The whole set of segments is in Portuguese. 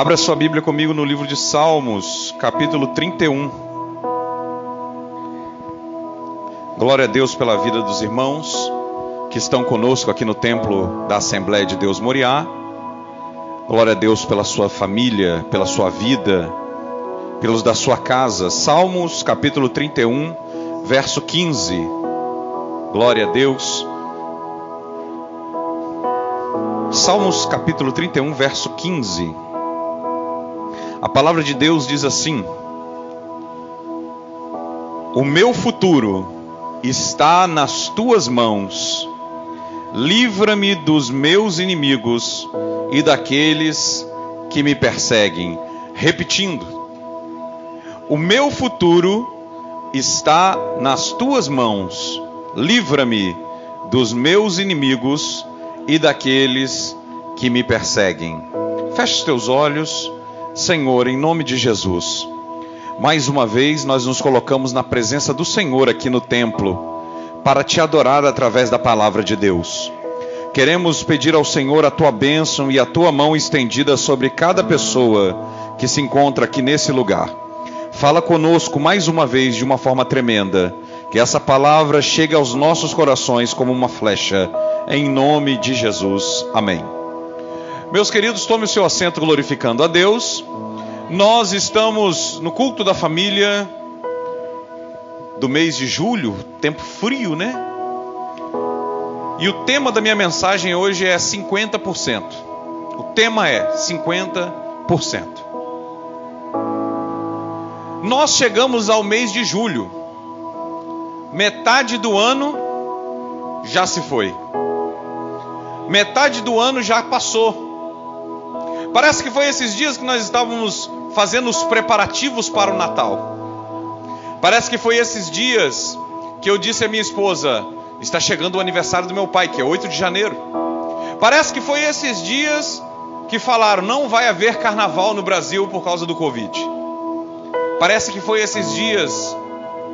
Abra sua Bíblia comigo no livro de Salmos, capítulo 31. Glória a Deus pela vida dos irmãos que estão conosco aqui no templo da Assembleia de Deus Moriá. Glória a Deus pela sua família, pela sua vida, pelos da sua casa. Salmos, capítulo 31, verso 15. Glória a Deus. Salmos, capítulo 31, verso 15. A palavra de Deus diz assim: O meu futuro está nas tuas mãos. Livra-me dos meus inimigos e daqueles que me perseguem. Repetindo: O meu futuro está nas tuas mãos. Livra-me dos meus inimigos e daqueles que me perseguem. Feche os teus olhos. Senhor, em nome de Jesus, mais uma vez nós nos colocamos na presença do Senhor aqui no templo para te adorar através da palavra de Deus. Queremos pedir ao Senhor a tua bênção e a tua mão estendida sobre cada pessoa que se encontra aqui nesse lugar. Fala conosco mais uma vez de uma forma tremenda, que essa palavra chegue aos nossos corações como uma flecha, em nome de Jesus. Amém. Meus queridos, tome o seu assento glorificando a Deus. Nós estamos no culto da família do mês de julho, tempo frio, né? E o tema da minha mensagem hoje é 50%. O tema é 50%. Nós chegamos ao mês de julho. Metade do ano já se foi. Metade do ano já passou. Parece que foi esses dias que nós estávamos fazendo os preparativos para o Natal. Parece que foi esses dias que eu disse à minha esposa: está chegando o aniversário do meu pai, que é 8 de janeiro. Parece que foi esses dias que falaram: não vai haver carnaval no Brasil por causa do Covid. Parece que foi esses dias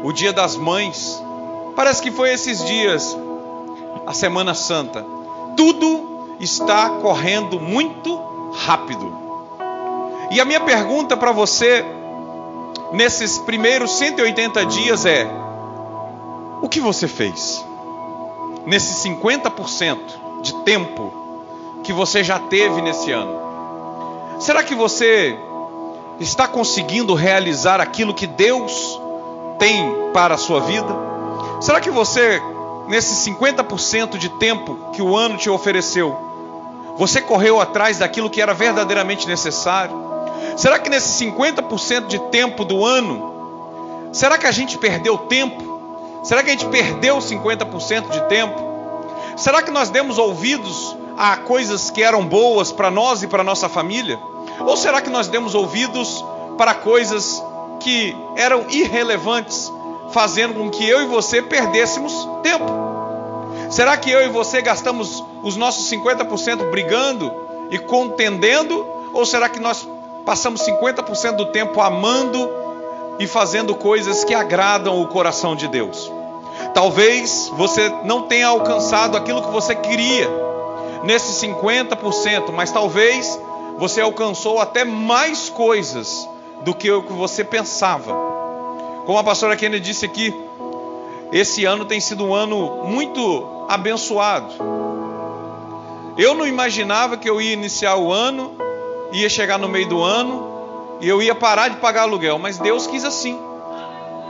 o Dia das Mães. Parece que foi esses dias a Semana Santa. Tudo está correndo muito rápido. E a minha pergunta para você nesses primeiros 180 dias é: o que você fez? Nesses 50% de tempo que você já teve nesse ano. Será que você está conseguindo realizar aquilo que Deus tem para a sua vida? Será que você, nesses 50% de tempo que o ano te ofereceu, você correu atrás daquilo que era verdadeiramente necessário? Será que nesse 50% de tempo do ano, será que a gente perdeu tempo? Será que a gente perdeu 50% de tempo? Será que nós demos ouvidos a coisas que eram boas para nós e para nossa família? Ou será que nós demos ouvidos para coisas que eram irrelevantes, fazendo com que eu e você perdêssemos tempo? Será que eu e você gastamos os nossos 50% brigando e contendendo? Ou será que nós passamos 50% do tempo amando e fazendo coisas que agradam o coração de Deus? Talvez você não tenha alcançado aquilo que você queria nesses 50%, mas talvez você alcançou até mais coisas do que o que você pensava. Como a pastora Kennedy disse aqui, esse ano tem sido um ano muito abençoado. Eu não imaginava que eu ia iniciar o ano, ia chegar no meio do ano e eu ia parar de pagar aluguel, mas Deus quis assim.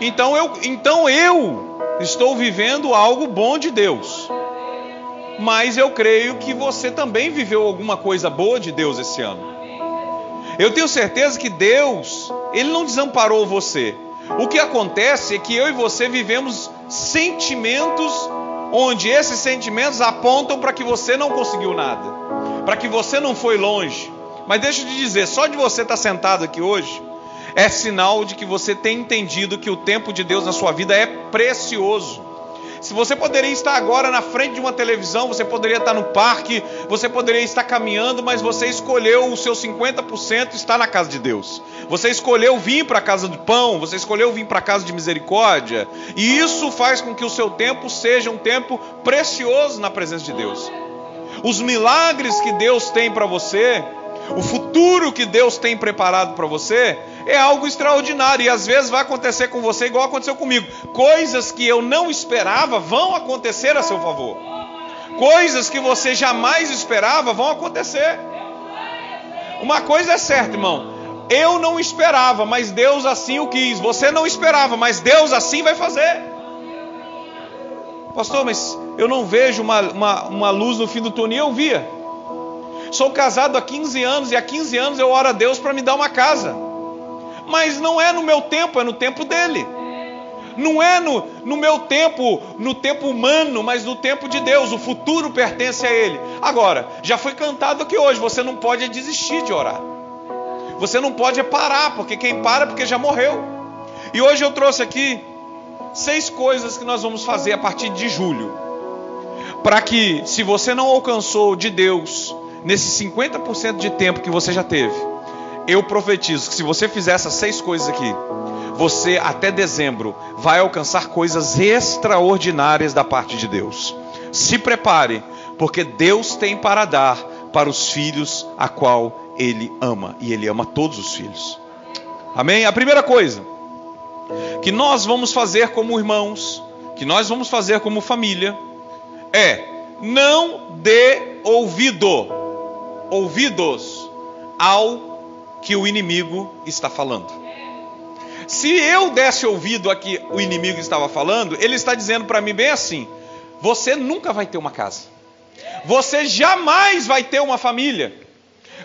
Então eu, então eu estou vivendo algo bom de Deus. Mas eu creio que você também viveu alguma coisa boa de Deus esse ano. Eu tenho certeza que Deus, ele não desamparou você. O que acontece é que eu e você vivemos sentimentos onde esses sentimentos apontam para que você não conseguiu nada, para que você não foi longe. Mas deixa eu te dizer, só de você estar sentado aqui hoje é sinal de que você tem entendido que o tempo de Deus na sua vida é precioso. Se você poderia estar agora na frente de uma televisão, você poderia estar no parque, você poderia estar caminhando, mas você escolheu o seu 50% estar na casa de Deus. Você escolheu vir para a casa do pão, você escolheu vir para a casa de misericórdia, e isso faz com que o seu tempo seja um tempo precioso na presença de Deus. Os milagres que Deus tem para você, O futuro que Deus tem preparado para você é algo extraordinário e às vezes vai acontecer com você igual aconteceu comigo. Coisas que eu não esperava vão acontecer a seu favor. Coisas que você jamais esperava vão acontecer. Uma coisa é certa, irmão. Eu não esperava, mas Deus assim o quis. Você não esperava, mas Deus assim vai fazer. Pastor, mas eu não vejo uma, uma, uma luz no fim do túnel. Eu via. Sou casado há 15 anos e há 15 anos eu oro a Deus para me dar uma casa. Mas não é no meu tempo, é no tempo dele. Não é no, no meu tempo, no tempo humano, mas no tempo de Deus. O futuro pertence a Ele. Agora, já foi cantado aqui hoje: você não pode desistir de orar. Você não pode parar, porque quem para é porque já morreu. E hoje eu trouxe aqui seis coisas que nós vamos fazer a partir de julho. Para que, se você não alcançou de Deus nesse 50% de tempo que você já teve, eu profetizo que se você fizer essas seis coisas aqui, você até dezembro vai alcançar coisas extraordinárias da parte de Deus. Se prepare, porque Deus tem para dar para os filhos a qual ele ama, e ele ama todos os filhos. Amém? A primeira coisa que nós vamos fazer como irmãos, que nós vamos fazer como família, é não dê ouvido, ouvidos ao que o inimigo está falando. Se eu desse ouvido a que o inimigo estava falando, ele está dizendo para mim bem assim: você nunca vai ter uma casa. Você jamais vai ter uma família.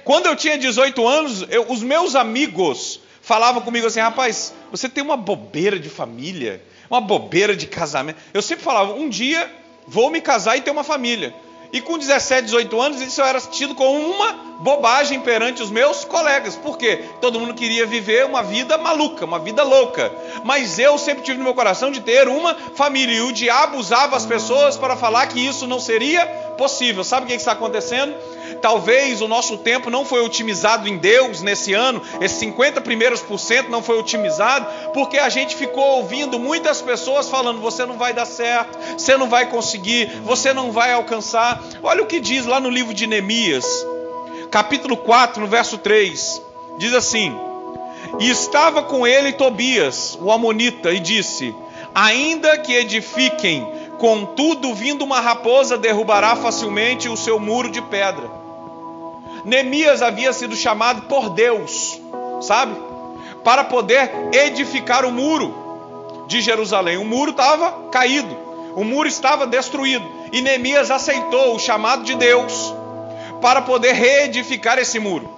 Quando eu tinha 18 anos, eu, os meus amigos falavam comigo assim: rapaz, você tem uma bobeira de família, uma bobeira de casamento. Eu sempre falava: um dia vou me casar e ter uma família. E com 17, 18 anos, isso era tido como uma bobagem perante os meus colegas. Por quê? Todo mundo queria viver uma vida maluca, uma vida louca. Mas eu sempre tive no meu coração de ter uma família. E o diabo usava as pessoas para falar que isso não seria possível. Sabe o que está acontecendo? Talvez o nosso tempo não foi otimizado em Deus nesse ano, esses 50 primeiros por cento não foi otimizado, porque a gente ficou ouvindo muitas pessoas falando: você não vai dar certo, você não vai conseguir, você não vai alcançar. Olha o que diz lá no livro de Neemias, capítulo 4, no verso 3: diz assim: E estava com ele Tobias, o Amonita, e disse: Ainda que edifiquem, contudo, vindo uma raposa, derrubará facilmente o seu muro de pedra. Neemias havia sido chamado por Deus, sabe? Para poder edificar o muro de Jerusalém. O muro estava caído, o muro estava destruído. E Neemias aceitou o chamado de Deus para poder reedificar esse muro.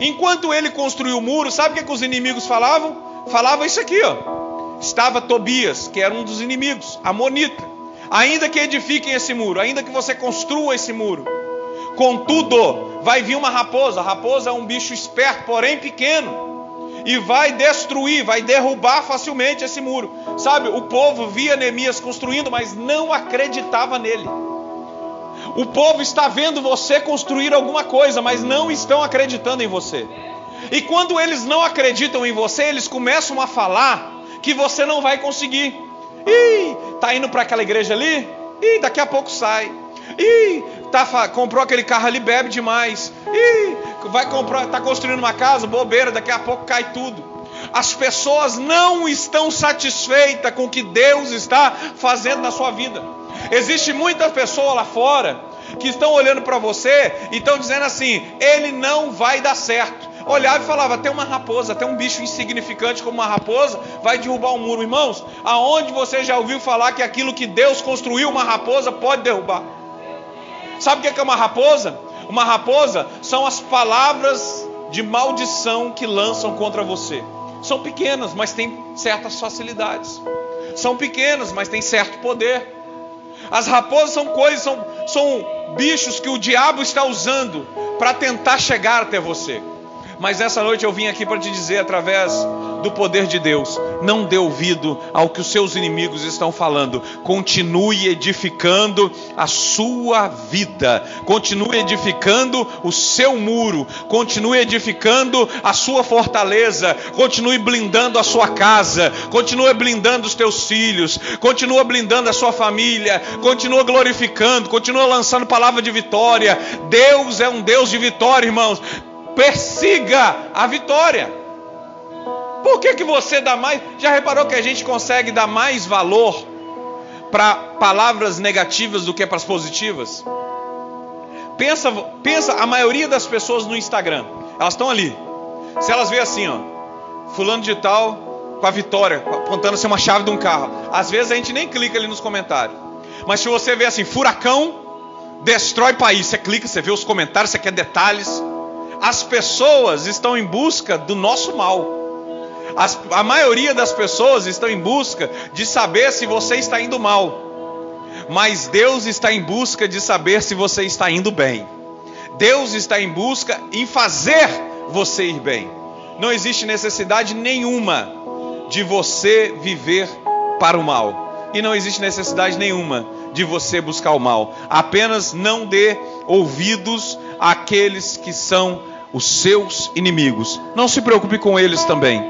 Enquanto ele construiu o muro, sabe o que, que os inimigos falavam? Falavam isso aqui, ó. Estava Tobias, que era um dos inimigos, Amonita. Ainda que edifiquem esse muro, ainda que você construa esse muro, Contudo, vai vir uma raposa. A raposa é um bicho esperto, porém pequeno. E vai destruir, vai derrubar facilmente esse muro. Sabe, o povo via Neemias construindo, mas não acreditava nele. O povo está vendo você construir alguma coisa, mas não estão acreditando em você. E quando eles não acreditam em você, eles começam a falar que você não vai conseguir. Ih, tá indo para aquela igreja ali? Ih, daqui a pouco sai. Ih, tá, comprou aquele carro ali, bebe demais. Ih, vai comprar, tá construindo uma casa, bobeira, daqui a pouco cai tudo. As pessoas não estão satisfeitas com o que Deus está fazendo na sua vida. Existe muita pessoa lá fora que estão olhando para você e estão dizendo assim: ele não vai dar certo. Olhava e falava: tem uma raposa, tem um bicho insignificante como uma raposa, vai derrubar um muro. Irmãos, aonde você já ouviu falar que aquilo que Deus construiu, uma raposa pode derrubar? Sabe o que é uma raposa? Uma raposa são as palavras de maldição que lançam contra você. São pequenas, mas têm certas facilidades. São pequenas, mas têm certo poder. As raposas são coisas, são, são bichos que o diabo está usando para tentar chegar até você. Mas essa noite eu vim aqui para te dizer, através do poder de Deus, não dê ouvido ao que os seus inimigos estão falando. Continue edificando a sua vida, continue edificando o seu muro, continue edificando a sua fortaleza, continue blindando a sua casa, continue blindando os teus filhos, continue blindando a sua família, continue glorificando, continue lançando palavra de vitória. Deus é um Deus de vitória, irmãos Persiga a vitória. Por que, que você dá mais? Já reparou que a gente consegue dar mais valor para palavras negativas do que para as positivas? Pensa, pensa a maioria das pessoas no Instagram, elas estão ali. Se elas veem assim, ó, fulano de tal com a vitória, apontando ser uma chave de um carro. Às vezes a gente nem clica ali nos comentários. Mas se você vê assim, furacão destrói país, você clica, você vê os comentários, você quer detalhes. As pessoas estão em busca do nosso mal. As, a maioria das pessoas estão em busca de saber se você está indo mal. Mas Deus está em busca de saber se você está indo bem. Deus está em busca em fazer você ir bem. Não existe necessidade nenhuma de você viver para o mal. E não existe necessidade nenhuma de você buscar o mal. Apenas não dê ouvidos àqueles que são os seus inimigos. Não se preocupe com eles também.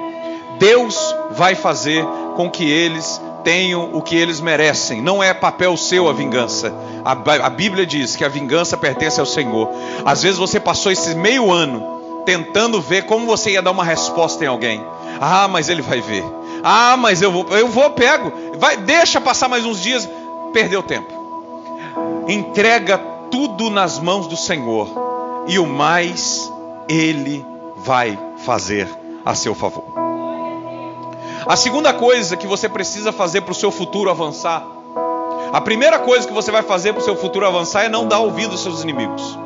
Deus vai fazer com que eles tenham o que eles merecem. Não é papel seu a vingança. A, a, Bíblia diz que a vingança pertence ao Senhor. Às vezes você passou esse meio ano tentando ver como você ia dar uma resposta em alguém. Ah, mas ele vai ver. Ah, mas eu vou, eu vou pego. Vai, deixa passar mais uns dias. Perdeu tempo. Entrega tudo nas mãos do Senhor e o mais ele vai fazer a seu favor. A segunda coisa que você precisa fazer para o seu futuro avançar, a primeira coisa que você vai fazer para o seu futuro avançar é não dar ouvido aos seus inimigos.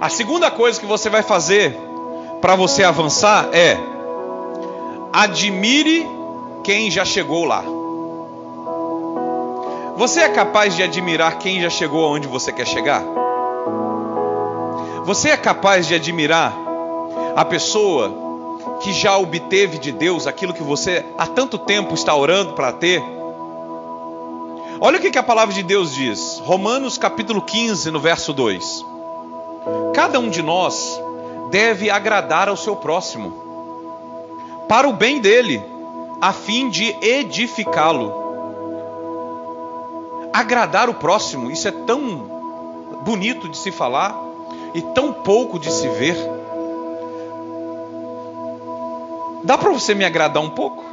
A segunda coisa que você vai fazer para você avançar é admire quem já chegou lá. Você é capaz de admirar quem já chegou aonde você quer chegar? Você é capaz de admirar a pessoa que já obteve de Deus aquilo que você há tanto tempo está orando para ter? Olha o que, a palavra de Deus diz, Romanos capítulo 15, no verso 2: Cada um de nós deve agradar ao seu próximo, para o bem dele, a fim de edificá-lo. Agradar o próximo, isso é tão bonito de se falar e tão pouco de se ver. Dá para você me agradar um pouco?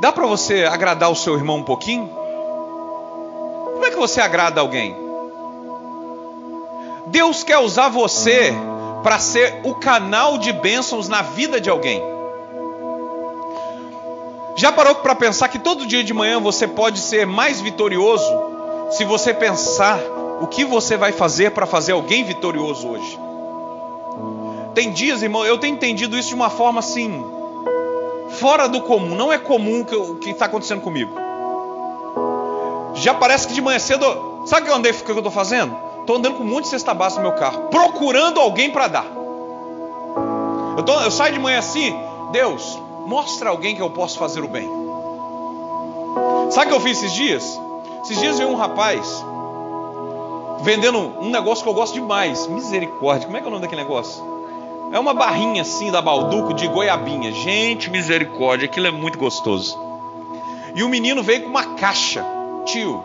Dá para você agradar o seu irmão um pouquinho? Como é que você agrada alguém? Deus quer usar você para ser o canal de bênçãos na vida de alguém. Já parou para pensar que todo dia de manhã você pode ser mais vitorioso se você pensar o que você vai fazer para fazer alguém vitorioso hoje? Tem dias, irmão, eu tenho entendido isso de uma forma assim, fora do comum. Não é comum o que está acontecendo comigo. Já parece que de manhã cedo. Sabe o que eu andei, que estou fazendo? Estou andando com um monte de cesta básica no meu carro, procurando alguém para dar. Eu, tô, eu saio de manhã assim, Deus, mostra alguém que eu posso fazer o bem. Sabe o que eu fiz esses dias? Esses dias veio um rapaz vendendo um negócio que eu gosto demais. Misericórdia, como é que é o nome daquele negócio? É uma barrinha assim da Balduco de goiabinha. Gente, misericórdia, aquilo é muito gostoso. E o menino veio com uma caixa. Tio,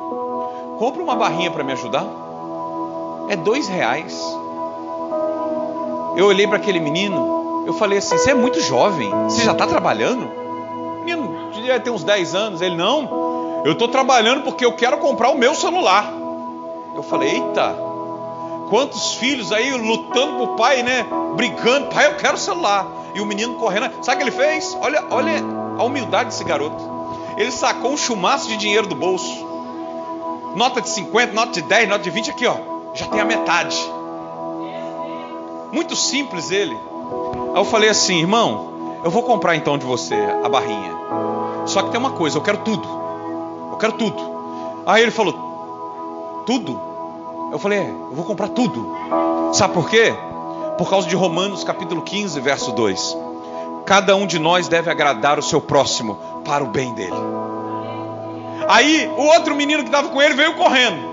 compra uma barrinha para me ajudar. É dois reais. Eu olhei para aquele menino, eu falei assim: Você é muito jovem, você já está trabalhando? O menino devia ter uns 10 anos. Ele, não, eu estou trabalhando porque eu quero comprar o meu celular. Eu falei: Eita, Quantos filhos aí lutando pro pai, né? Brigando, pai, eu quero celular. E o menino correndo. Sabe o que ele fez? Olha, olha a humildade desse garoto. Ele sacou um chumaço de dinheiro do bolso. Nota de 50, nota de 10, nota de 20, aqui ó. Já tem a metade. Muito simples ele. Aí eu falei assim, irmão, eu vou comprar então de você a barrinha. Só que tem uma coisa, eu quero tudo. Eu quero tudo. Aí ele falou, tudo? Eu falei, eu vou comprar tudo. Sabe por quê? Por causa de Romanos capítulo 15, verso 2. Cada um de nós deve agradar o seu próximo para o bem dele. Aí o outro menino que estava com ele veio correndo.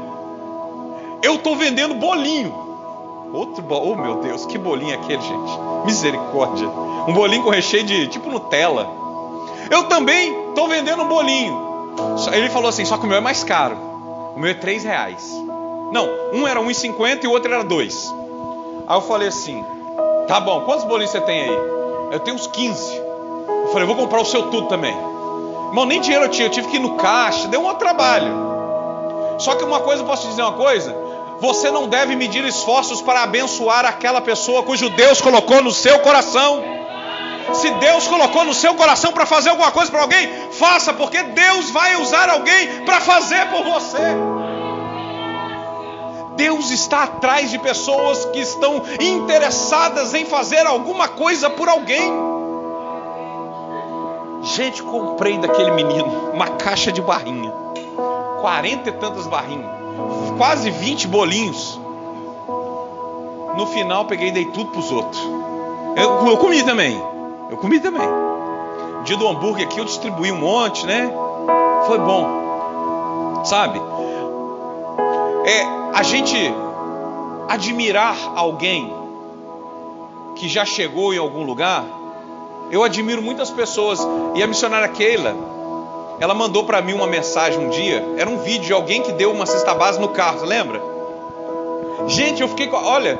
Eu estou vendendo bolinho. Outro bolinho, oh meu Deus, que bolinho é aquele, gente? Misericórdia. Um bolinho com recheio de tipo Nutella. Eu também estou vendendo um bolinho. Ele falou assim: só que o meu é mais caro. O meu é três reais. Não, um era 1,50 e o outro era 2. Aí eu falei assim: Tá bom, quantos bolinhos você tem aí? Eu tenho uns 15. Eu falei: Vou comprar o seu tudo também. Irmão, nem dinheiro eu tinha, eu tive que ir no caixa, deu um trabalho. Só que uma coisa, eu posso te dizer uma coisa: você não deve medir esforços para abençoar aquela pessoa cujo Deus colocou no seu coração. Se Deus colocou no seu coração para fazer alguma coisa para alguém, faça, porque Deus vai usar alguém para fazer por você. Deus está atrás de pessoas que estão interessadas em fazer alguma coisa por alguém. Gente, comprei daquele menino uma caixa de barrinha, quarenta e tantas barrinhas, quase 20 bolinhos. No final, peguei e dei tudo para os outros. Eu, eu comi também. Eu comi também. Dia do hambúrguer aqui eu distribuí um monte, né? Foi bom. Sabe? É a gente admirar alguém que já chegou em algum lugar. Eu admiro muitas pessoas. E a missionária Keila, ela mandou para mim uma mensagem um dia. Era um vídeo de alguém que deu uma cesta base no carro, lembra? Gente, eu fiquei com. Olha,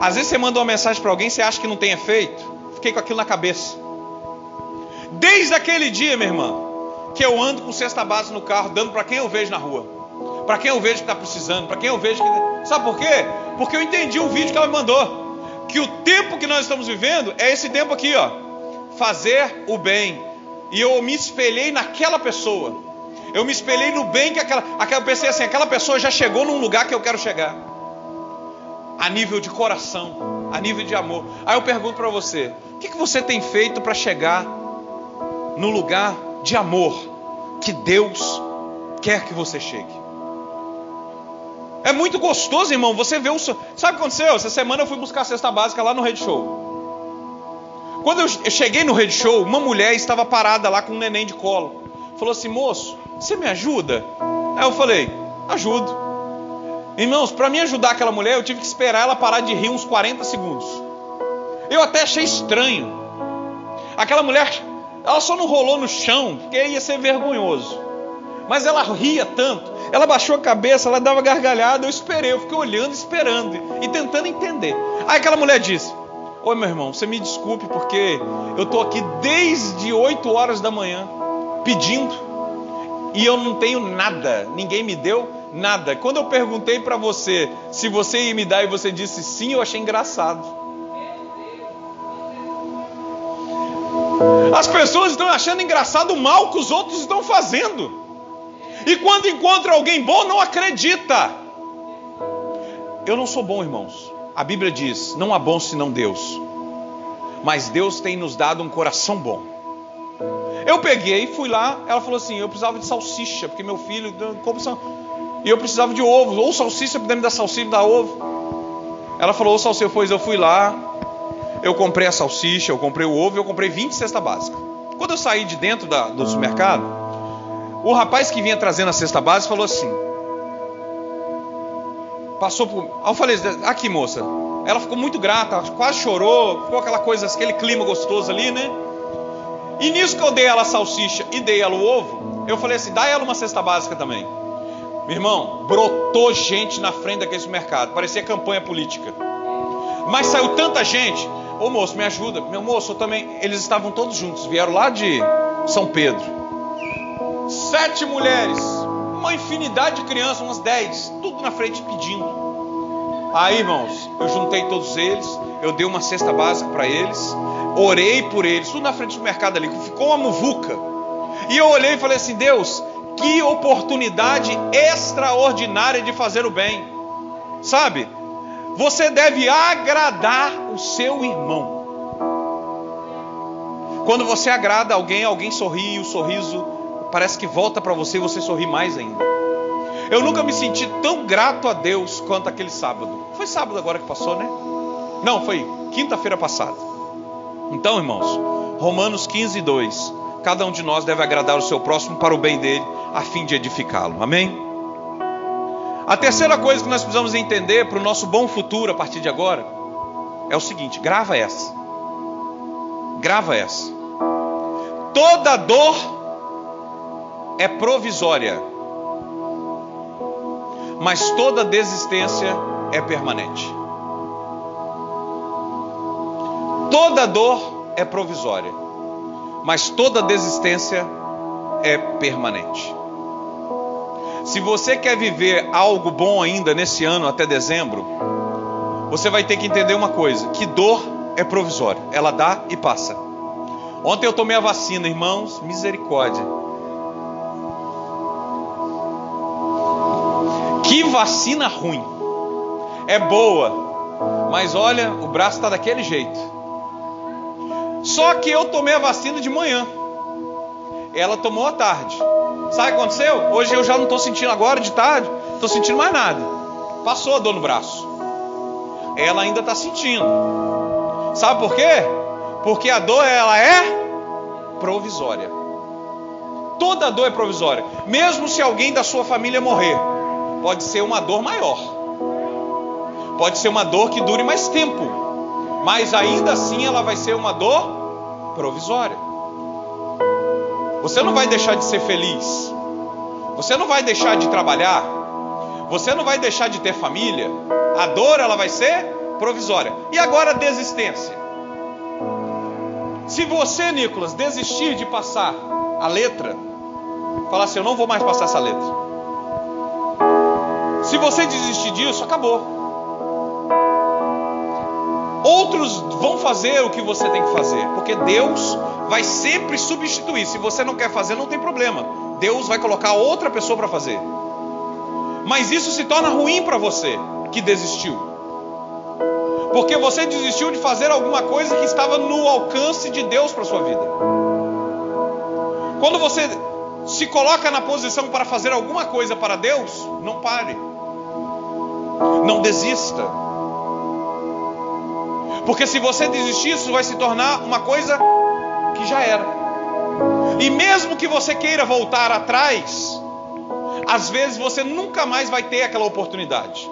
às vezes você manda uma mensagem para alguém, você acha que não tem efeito. Fiquei com aquilo na cabeça. Desde aquele dia, minha irmã, que eu ando com cesta base no carro, dando para quem eu vejo na rua. Para quem eu vejo que está precisando, para quem eu vejo que. Sabe por quê? Porque eu entendi o vídeo que ela me mandou. Que o tempo que nós estamos vivendo é esse tempo aqui, ó. Fazer o bem. E eu me espelhei naquela pessoa. Eu me espelhei no bem que aquela. aquela eu pensei assim, aquela pessoa já chegou num lugar que eu quero chegar. A nível de coração, a nível de amor. Aí eu pergunto para você: o que, que você tem feito para chegar no lugar de amor que Deus quer que você chegue? É muito gostoso, irmão. Você vê o. Sabe o que aconteceu? Essa semana eu fui buscar a cesta básica lá no Red Show. Quando eu cheguei no Red Show, uma mulher estava parada lá com um neném de colo. Falou assim: moço, você me ajuda? Aí eu falei: ajudo. Irmãos, para me ajudar aquela mulher, eu tive que esperar ela parar de rir uns 40 segundos. Eu até achei estranho. Aquela mulher, ela só não rolou no chão, porque ia ser vergonhoso. Mas ela ria tanto, ela baixou a cabeça, ela dava gargalhada, eu esperei, eu fiquei olhando, esperando e tentando entender. Aí aquela mulher disse: Oi, meu irmão, você me desculpe porque eu estou aqui desde 8 horas da manhã pedindo e eu não tenho nada, ninguém me deu nada. Quando eu perguntei para você se você ia me dar e você disse sim, eu achei engraçado. As pessoas estão achando engraçado o mal que os outros estão fazendo. E quando encontra alguém bom, não acredita. Eu não sou bom, irmãos. A Bíblia diz: não há bom senão Deus. Mas Deus tem nos dado um coração bom. Eu peguei, fui lá, ela falou assim: eu precisava de salsicha, porque meu filho come sal... E eu precisava de ovo, ou salsicha, puder me dar salsicha, me dar ovo. Ela falou: ô salsicha, pois eu fui lá, eu comprei a salsicha, eu comprei o ovo e eu comprei 20 cesta básica. Quando eu saí de dentro da, do supermercado, o rapaz que vinha trazendo a cesta básica falou assim: Passou por. Aí eu falei: Aqui, moça. Ela ficou muito grata, quase chorou, ficou aquela coisa, aquele clima gostoso ali, né? E nisso que eu dei ela a salsicha e dei ela o ovo, eu falei assim: dá ela uma cesta básica também. Meu irmão, brotou gente na frente daquele supermercado, parecia campanha política. Mas saiu tanta gente. Ô moço, me ajuda. Meu moço, eu também. Eles estavam todos juntos, vieram lá de São Pedro. Sete mulheres, uma infinidade de crianças, umas dez, tudo na frente pedindo. Aí, irmãos, eu juntei todos eles, eu dei uma cesta básica para eles, orei por eles, tudo na frente do mercado ali, ficou uma muvuca. E eu olhei e falei assim: Deus, que oportunidade extraordinária de fazer o bem, sabe? Você deve agradar o seu irmão. Quando você agrada alguém, alguém sorri o sorriso parece que volta para você e você sorri mais ainda. Eu nunca me senti tão grato a Deus quanto aquele sábado. Foi sábado agora que passou, né? Não, foi quinta-feira passada. Então, irmãos, Romanos 15, 2. Cada um de nós deve agradar o seu próximo para o bem dele, a fim de edificá-lo. Amém? A terceira coisa que nós precisamos entender para o nosso bom futuro a partir de agora é o seguinte: grava essa. Grava essa. Toda dor é provisória, mas toda desistência é permanente. Toda dor é provisória, mas toda desistência é permanente. Se você quer viver algo bom ainda nesse ano até dezembro, você vai ter que entender uma coisa: que dor é provisória, ela dá e passa. Ontem eu tomei a vacina, irmãos, misericórdia. Que vacina ruim. É boa, mas olha, o braço está daquele jeito. Só que eu tomei a vacina de manhã. Ela tomou à tarde. Sabe o que aconteceu? Hoje eu já não estou sentindo agora de tarde, estou sentindo mais nada. Passou a dor no braço. Ela ainda está sentindo. Sabe por quê? Porque a dor ela é provisória. Toda dor é provisória. Mesmo se alguém da sua família morrer, pode ser uma dor maior. Pode ser uma dor que dure mais tempo. Mas ainda assim ela vai ser uma dor provisória. Você não vai deixar de ser feliz. Você não vai deixar de trabalhar. Você não vai deixar de ter família. A dor ela vai ser provisória. E agora a desistência. Se você, Nicolas, desistir de passar a letra, falar assim, eu não vou mais passar essa letra. Se você desistir disso, acabou. Outros vão fazer o que você tem que fazer, porque Deus vai sempre substituir. Se você não quer fazer, não tem problema. Deus vai colocar outra pessoa para fazer. Mas isso se torna ruim para você que desistiu. Porque você desistiu de fazer alguma coisa que estava no alcance de Deus para sua vida. Quando você se coloca na posição para fazer alguma coisa para Deus, não pare. Não desista. Porque se você desistir, isso vai se tornar uma coisa que já era. E mesmo que você queira voltar atrás, às vezes você nunca mais vai ter aquela oportunidade.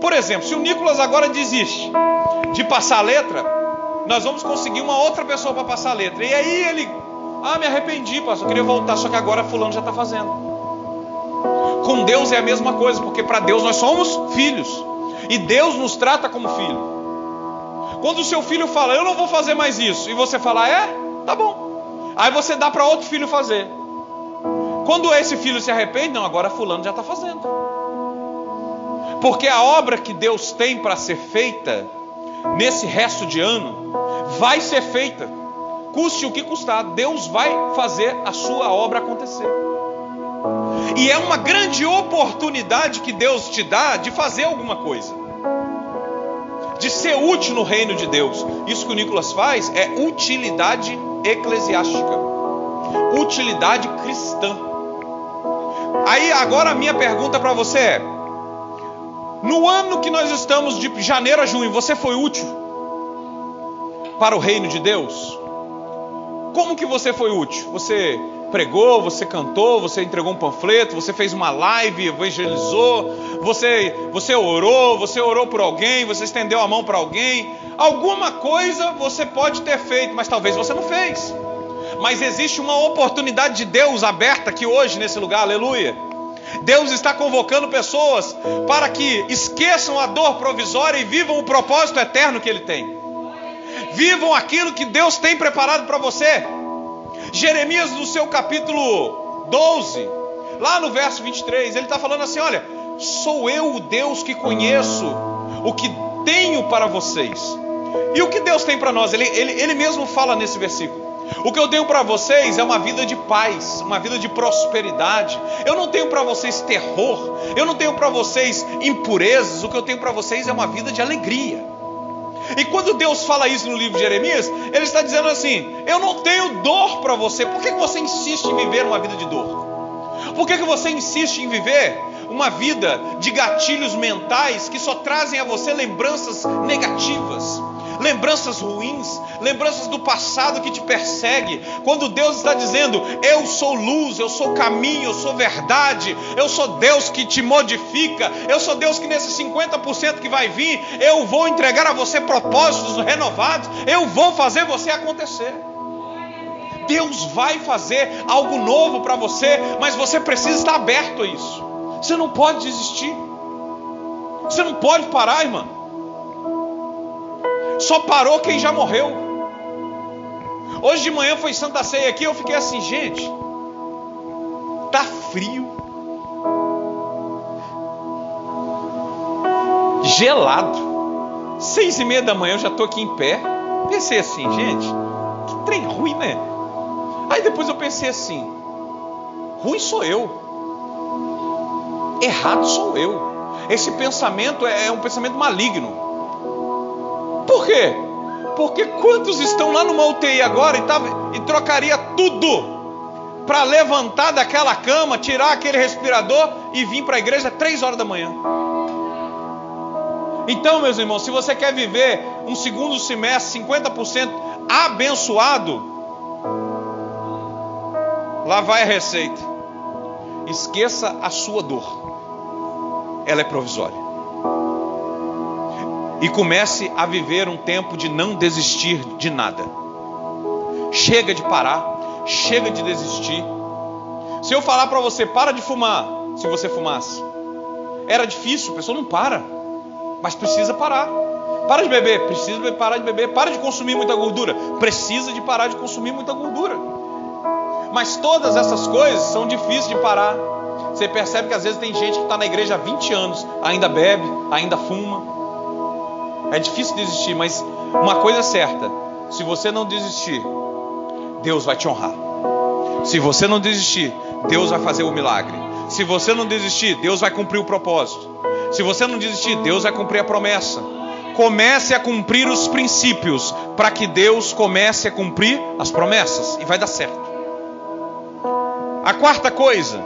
Por exemplo, se o Nicolas agora desiste de passar a letra, nós vamos conseguir uma outra pessoa para passar a letra. E aí ele, ah, me arrependi, pastor, eu queria voltar, só que agora fulano já está fazendo. Com Deus é a mesma coisa, porque para Deus nós somos filhos. E Deus nos trata como filho. Quando o seu filho fala, eu não vou fazer mais isso, e você fala, é, tá bom. Aí você dá para outro filho fazer. Quando esse filho se arrepende, não, agora fulano já está fazendo. Porque a obra que Deus tem para ser feita nesse resto de ano vai ser feita, custe o que custar. Deus vai fazer a sua obra acontecer. E é uma grande oportunidade que Deus te dá de fazer alguma coisa, de ser útil no reino de Deus. Isso que o Nicolas faz é utilidade eclesiástica, utilidade cristã. Aí agora a minha pergunta para você é: no ano que nós estamos de janeiro a junho, você foi útil para o reino de Deus? Como que você foi útil? Você pregou, você cantou, você entregou um panfleto, você fez uma live, evangelizou, você você orou, você orou por alguém, você estendeu a mão para alguém. Alguma coisa você pode ter feito, mas talvez você não fez. Mas existe uma oportunidade de Deus aberta aqui hoje nesse lugar, aleluia. Deus está convocando pessoas para que esqueçam a dor provisória e vivam o propósito eterno que Ele tem. Vivam aquilo que Deus tem preparado para você. Jeremias, no seu capítulo 12, lá no verso 23, ele está falando assim: Olha, sou eu o Deus que conheço o que tenho para vocês. E o que Deus tem para nós? Ele, ele, ele mesmo fala nesse versículo. O que eu tenho para vocês é uma vida de paz, uma vida de prosperidade. Eu não tenho para vocês terror, eu não tenho para vocês impurezas. O que eu tenho para vocês é uma vida de alegria. E quando Deus fala isso no livro de Jeremias, Ele está dizendo assim: Eu não tenho dor para você. Por que você insiste em viver uma vida de dor? Por que você insiste em viver uma vida de gatilhos mentais que só trazem a você lembranças negativas? Lembranças ruins, lembranças do passado que te persegue. Quando Deus está dizendo: Eu sou luz, eu sou caminho, eu sou verdade, eu sou Deus que te modifica, eu sou Deus que nesse 50% que vai vir, eu vou entregar a você propósitos renovados, eu vou fazer você acontecer. Deus vai fazer algo novo para você, mas você precisa estar aberto a isso. Você não pode desistir. Você não pode parar, irmão. Só parou quem já morreu. Hoje de manhã foi Santa Ceia aqui, eu fiquei assim, gente, tá frio. Gelado. Seis e meia da manhã eu já tô aqui em pé. Pensei assim, gente, que trem ruim, né? Aí depois eu pensei assim, ruim sou eu. Errado sou eu. Esse pensamento é, é um pensamento maligno. Por quê? Porque quantos estão lá numa UTI agora e, tava, e trocaria tudo para levantar daquela cama, tirar aquele respirador e vir para a igreja três horas da manhã? Então, meus irmãos, se você quer viver um segundo semestre 50% abençoado, lá vai a receita. Esqueça a sua dor, ela é provisória e comece a viver um tempo de não desistir de nada. Chega de parar, chega de desistir. Se eu falar para você, para de fumar, se você fumasse, era difícil, a pessoa não para, mas precisa parar. Para de beber, precisa parar de beber. Para de consumir muita gordura, precisa de parar de consumir muita gordura. Mas todas essas coisas são difíceis de parar. Você percebe que às vezes tem gente que está na igreja há 20 anos, ainda bebe, ainda fuma, é difícil desistir, mas uma coisa é certa: se você não desistir, Deus vai te honrar. Se você não desistir, Deus vai fazer o milagre. Se você não desistir, Deus vai cumprir o propósito. Se você não desistir, Deus vai cumprir a promessa. Comece a cumprir os princípios para que Deus comece a cumprir as promessas e vai dar certo. A quarta coisa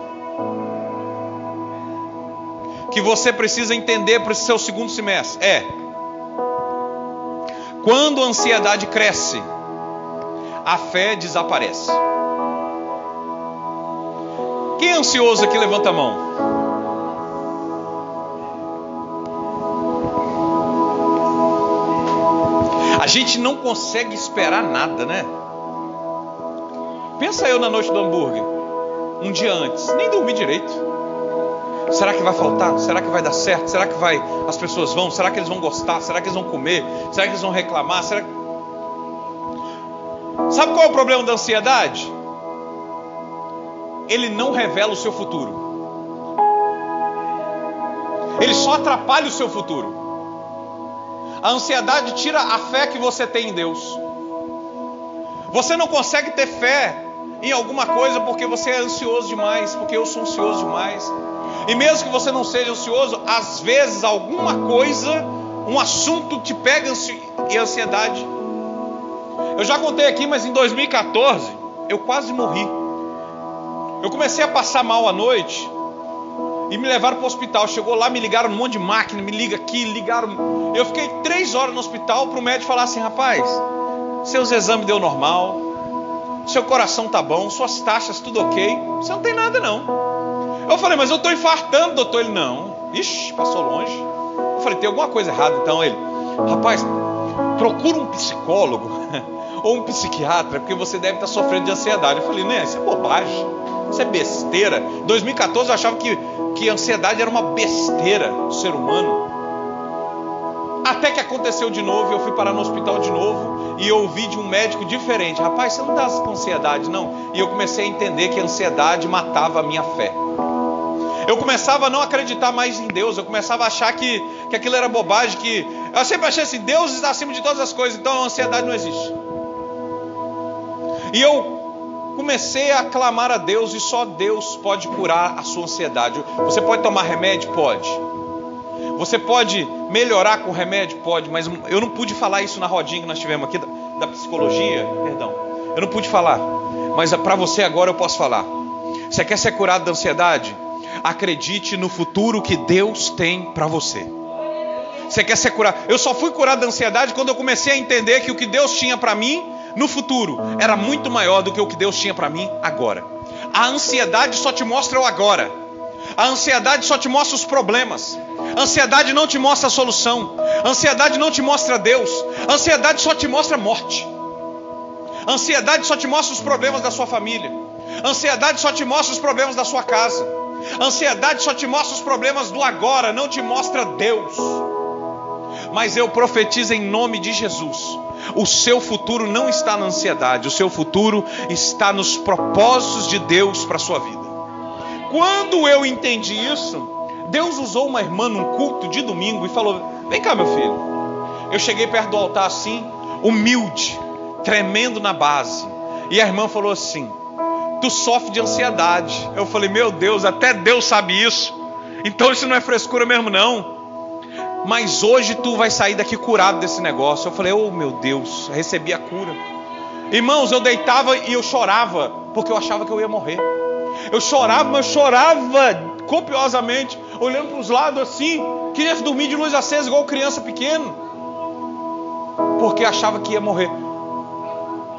que você precisa entender para o seu segundo semestre é quando a ansiedade cresce, a fé desaparece. Quem é ansioso aqui levanta a mão. A gente não consegue esperar nada, né? Pensa eu na noite do hambúrguer, um dia antes, nem dormi direito. Será que vai faltar? Será que vai dar certo? Será que vai as pessoas vão? Será que eles vão gostar? Será que eles vão comer? Será que eles vão reclamar? Será. Sabe qual é o problema da ansiedade? Ele não revela o seu futuro. Ele só atrapalha o seu futuro. A ansiedade tira a fé que você tem em Deus. Você não consegue ter fé em alguma coisa porque você é ansioso demais, porque eu sou ansioso demais. E mesmo que você não seja ansioso, às vezes alguma coisa, um assunto te pega em ansiedade. Eu já contei aqui, mas em 2014 eu quase morri. Eu comecei a passar mal à noite e me levaram para o hospital. Chegou lá, me ligaram um monte de máquina, me liga aqui, ligaram. Eu fiquei três horas no hospital para o médico falar assim, rapaz, seus exames deu normal, seu coração tá bom, suas taxas tudo ok, você não tem nada não. Eu falei, mas eu estou infartando, doutor. Ele, não. Ixi, passou longe. Eu falei, tem alguma coisa errada. Então ele, rapaz, procura um psicólogo ou um psiquiatra, porque você deve estar sofrendo de ansiedade. Eu falei, né, isso é bobagem. Isso é besteira. Em 2014 eu achava que, que ansiedade era uma besteira do ser humano. Até que aconteceu de novo, eu fui parar no hospital de novo e eu ouvi de um médico diferente: rapaz, você não dá ansiedade, não. E eu comecei a entender que a ansiedade matava a minha fé. Eu começava a não acreditar mais em Deus, eu começava a achar que, que aquilo era bobagem, que eu sempre achei assim, Deus está acima de todas as coisas, então a ansiedade não existe. E eu comecei a clamar a Deus e só Deus pode curar a sua ansiedade. Você pode tomar remédio? Pode. Você pode melhorar com remédio? Pode, mas eu não pude falar isso na rodinha que nós tivemos aqui da, da psicologia, perdão. Eu não pude falar, mas para você agora eu posso falar. Você quer ser curado da ansiedade? Acredite no futuro que Deus tem para você. Você quer ser curado? Eu só fui curado da ansiedade quando eu comecei a entender que o que Deus tinha para mim no futuro era muito maior do que o que Deus tinha para mim agora. A ansiedade só te mostra o agora. A ansiedade só te mostra os problemas. A ansiedade não te mostra a solução. A ansiedade não te mostra Deus. A ansiedade só te mostra morte. A ansiedade só te mostra os problemas da sua família. A ansiedade só te mostra os problemas da sua casa. A ansiedade só te mostra os problemas do agora, não te mostra Deus. Mas eu profetizo em nome de Jesus. O seu futuro não está na ansiedade, o seu futuro está nos propósitos de Deus para a sua vida. Quando eu entendi isso, Deus usou uma irmã num culto de domingo e falou: Vem cá, meu filho. Eu cheguei perto do altar assim, humilde, tremendo na base. E a irmã falou assim: Tu sofre de ansiedade. Eu falei: Meu Deus, até Deus sabe isso. Então isso não é frescura mesmo, não. Mas hoje tu vai sair daqui curado desse negócio. Eu falei: Oh, meu Deus, recebi a cura. Irmãos, eu deitava e eu chorava, porque eu achava que eu ia morrer. Eu chorava, mas eu chorava copiosamente, olhando para os lados assim, queria dormir de luz acesa, igual criança pequena, porque achava que ia morrer.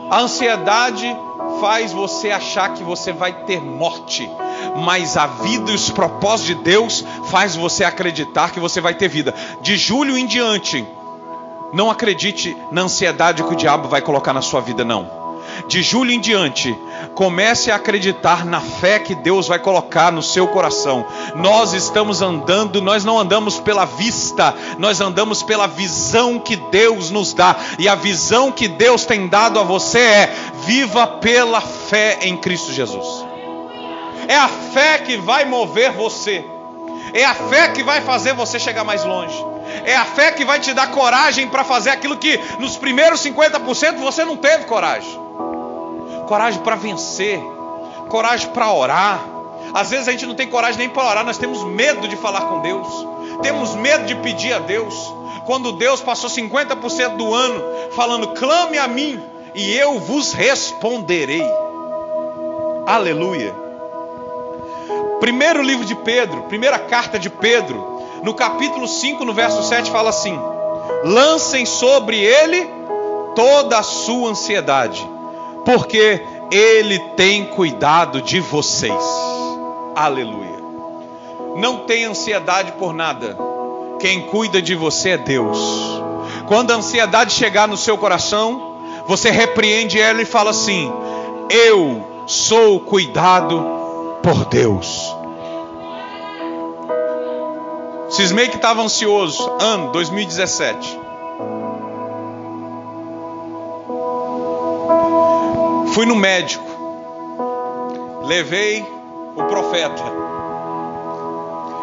A ansiedade faz você achar que você vai ter morte, mas a vida e os propósitos de Deus faz você acreditar que você vai ter vida. De julho em diante, não acredite na ansiedade que o diabo vai colocar na sua vida, não de julho em diante, comece a acreditar na fé que Deus vai colocar no seu coração. Nós estamos andando, nós não andamos pela vista, nós andamos pela visão que Deus nos dá. E a visão que Deus tem dado a você é: viva pela fé em Cristo Jesus. É a fé que vai mover você. É a fé que vai fazer você chegar mais longe. É a fé que vai te dar coragem para fazer aquilo que nos primeiros 50% você não teve coragem coragem para vencer, coragem para orar. Às vezes a gente não tem coragem nem para orar, nós temos medo de falar com Deus, temos medo de pedir a Deus. Quando Deus passou 50% do ano falando: clame a mim e eu vos responderei. Aleluia. Primeiro livro de Pedro, primeira carta de Pedro, no capítulo 5, no verso 7, fala assim: lancem sobre ele toda a sua ansiedade porque Ele tem cuidado de vocês. Aleluia. Não tenha ansiedade por nada. Quem cuida de você é Deus. Quando a ansiedade chegar no seu coração, você repreende ela e fala assim: Eu sou cuidado por Deus. Cismei que estava ansioso, ano 2017. Fui no médico, levei o profeta.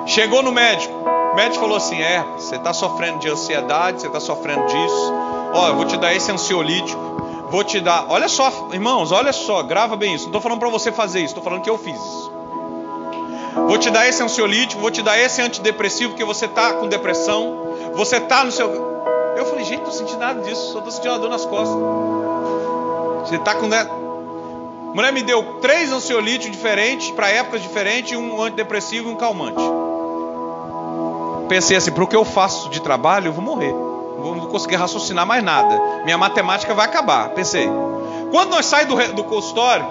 Chegou no médico, o médico falou assim: É, você está sofrendo de ansiedade, você está sofrendo disso. Ó, eu vou te dar esse ansiolítico, vou te dar. Olha só, irmãos, olha só, grava bem isso. Não estou falando para você fazer isso, estou falando que eu fiz isso. Vou te dar esse ansiolítico, vou te dar esse antidepressivo, porque você está com depressão, você está no seu. Eu falei, gente, não sentindo nada disso, só estou sentindo uma dor nas costas. Você está com mulher me deu três ansiolíticos diferentes, para épocas diferentes, um antidepressivo e um calmante. Pensei assim, para o que eu faço de trabalho, eu vou morrer. Não vou conseguir raciocinar mais nada. Minha matemática vai acabar. Pensei. Quando nós saímos do, do consultório,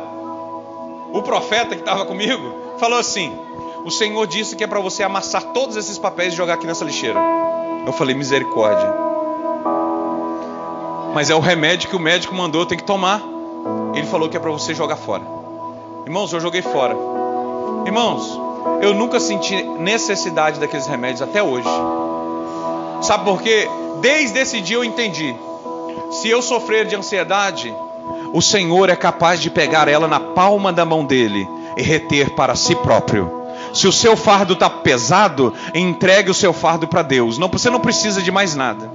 o profeta que estava comigo falou assim: O Senhor disse que é para você amassar todos esses papéis e jogar aqui nessa lixeira. Eu falei: Misericórdia. Mas é o remédio que o médico mandou, eu tenho que tomar. Ele falou que é para você jogar fora. Irmãos, eu joguei fora. Irmãos, eu nunca senti necessidade daqueles remédios até hoje. Sabe por quê? Desde esse dia eu entendi. Se eu sofrer de ansiedade, o Senhor é capaz de pegar ela na palma da mão dele e reter para si próprio. Se o seu fardo está pesado, entregue o seu fardo para Deus. Não, você não precisa de mais nada.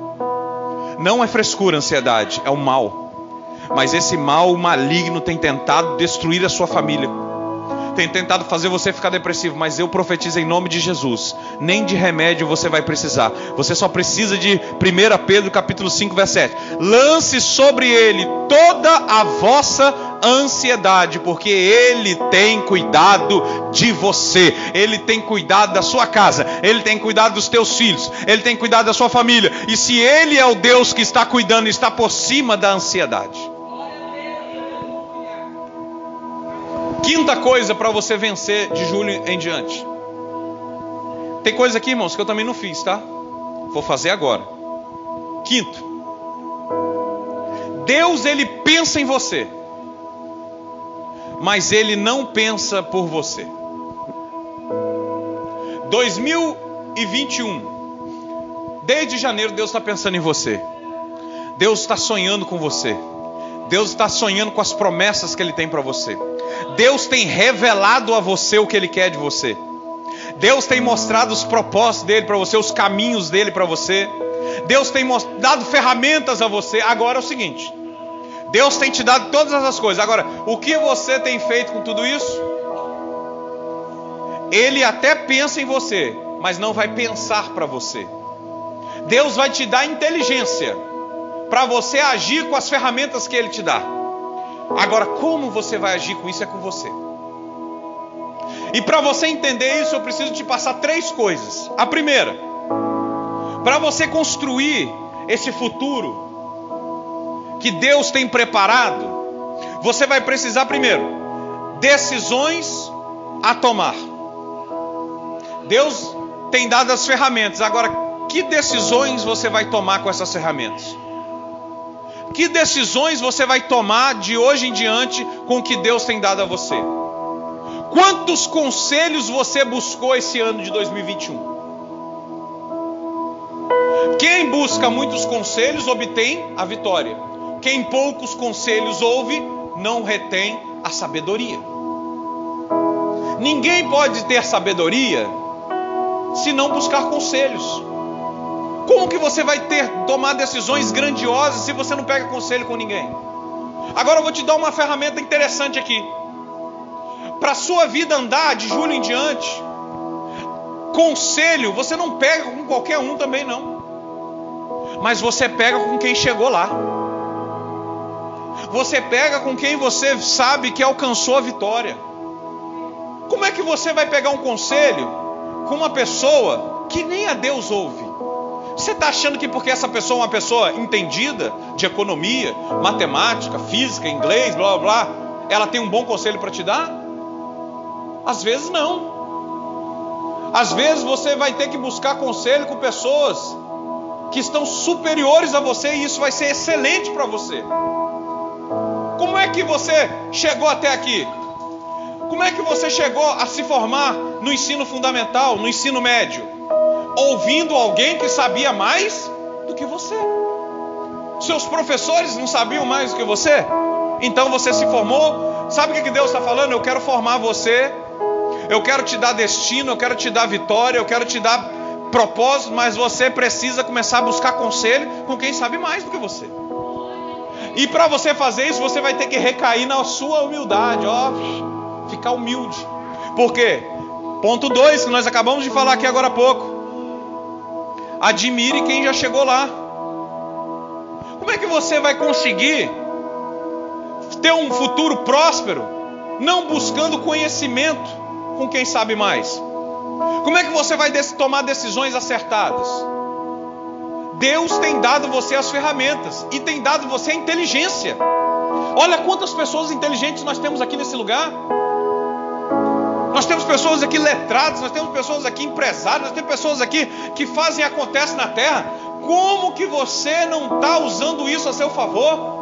Não é frescura, ansiedade, é o mal. Mas esse mal maligno tem tentado destruir a sua família. Tem tentado fazer você ficar depressivo, mas eu profetizo em nome de Jesus. Nem de remédio você vai precisar. Você só precisa de 1 Pedro capítulo 5, verso 7. Lance sobre ele toda a vossa ansiedade, porque Ele tem cuidado de você, Ele tem cuidado da sua casa, Ele tem cuidado dos teus filhos, Ele tem cuidado da sua família. E se Ele é o Deus que está cuidando, está por cima da ansiedade. Quinta coisa para você vencer de julho em diante. Tem coisa aqui, irmãos, que eu também não fiz, tá? Vou fazer agora. Quinto. Deus ele pensa em você. Mas ele não pensa por você. 2021. Desde janeiro, Deus está pensando em você. Deus está sonhando com você. Deus está sonhando com as promessas que Ele tem para você. Deus tem revelado a você o que Ele quer de você. Deus tem mostrado os propósitos dele para você, os caminhos dele para você. Deus tem dado ferramentas a você. Agora é o seguinte: Deus tem te dado todas essas coisas. Agora, o que você tem feito com tudo isso? Ele até pensa em você, mas não vai pensar para você. Deus vai te dar inteligência para você agir com as ferramentas que Ele te dá. Agora, como você vai agir com isso é com você. E para você entender isso, eu preciso te passar três coisas. A primeira, para você construir esse futuro que Deus tem preparado, você vai precisar primeiro decisões a tomar. Deus tem dado as ferramentas. Agora, que decisões você vai tomar com essas ferramentas? Que decisões você vai tomar de hoje em diante com o que Deus tem dado a você? Quantos conselhos você buscou esse ano de 2021? Quem busca muitos conselhos obtém a vitória. Quem poucos conselhos ouve não retém a sabedoria. Ninguém pode ter sabedoria se não buscar conselhos. Como que você vai ter tomar decisões grandiosas se você não pega conselho com ninguém? Agora eu vou te dar uma ferramenta interessante aqui. Para sua vida andar de julho em diante, conselho você não pega com qualquer um também não. Mas você pega com quem chegou lá. Você pega com quem você sabe que alcançou a vitória. Como é que você vai pegar um conselho com uma pessoa que nem a Deus ouve? Você está achando que porque essa pessoa é uma pessoa entendida de economia, matemática, física, inglês, blá blá blá, ela tem um bom conselho para te dar? Às vezes não. Às vezes você vai ter que buscar conselho com pessoas que estão superiores a você e isso vai ser excelente para você. Como é que você chegou até aqui? Como é que você chegou a se formar no ensino fundamental, no ensino médio? Ouvindo alguém que sabia mais do que você. Seus professores não sabiam mais do que você? Então você se formou. Sabe o que Deus está falando? Eu quero formar você. Eu quero te dar destino. Eu quero te dar vitória. Eu quero te dar propósito. Mas você precisa começar a buscar conselho com quem sabe mais do que você. E para você fazer isso, você vai ter que recair na sua humildade. Ó, ficar humilde. Por quê? Ponto 2, que nós acabamos de falar aqui agora há pouco. Admire quem já chegou lá. Como é que você vai conseguir ter um futuro próspero não buscando conhecimento com quem sabe mais? Como é que você vai tomar decisões acertadas? Deus tem dado você as ferramentas e tem dado você a inteligência. Olha quantas pessoas inteligentes nós temos aqui nesse lugar. Nós temos pessoas aqui letradas, nós temos pessoas aqui empresários, nós temos pessoas aqui que fazem acontece na terra. Como que você não está usando isso a seu favor?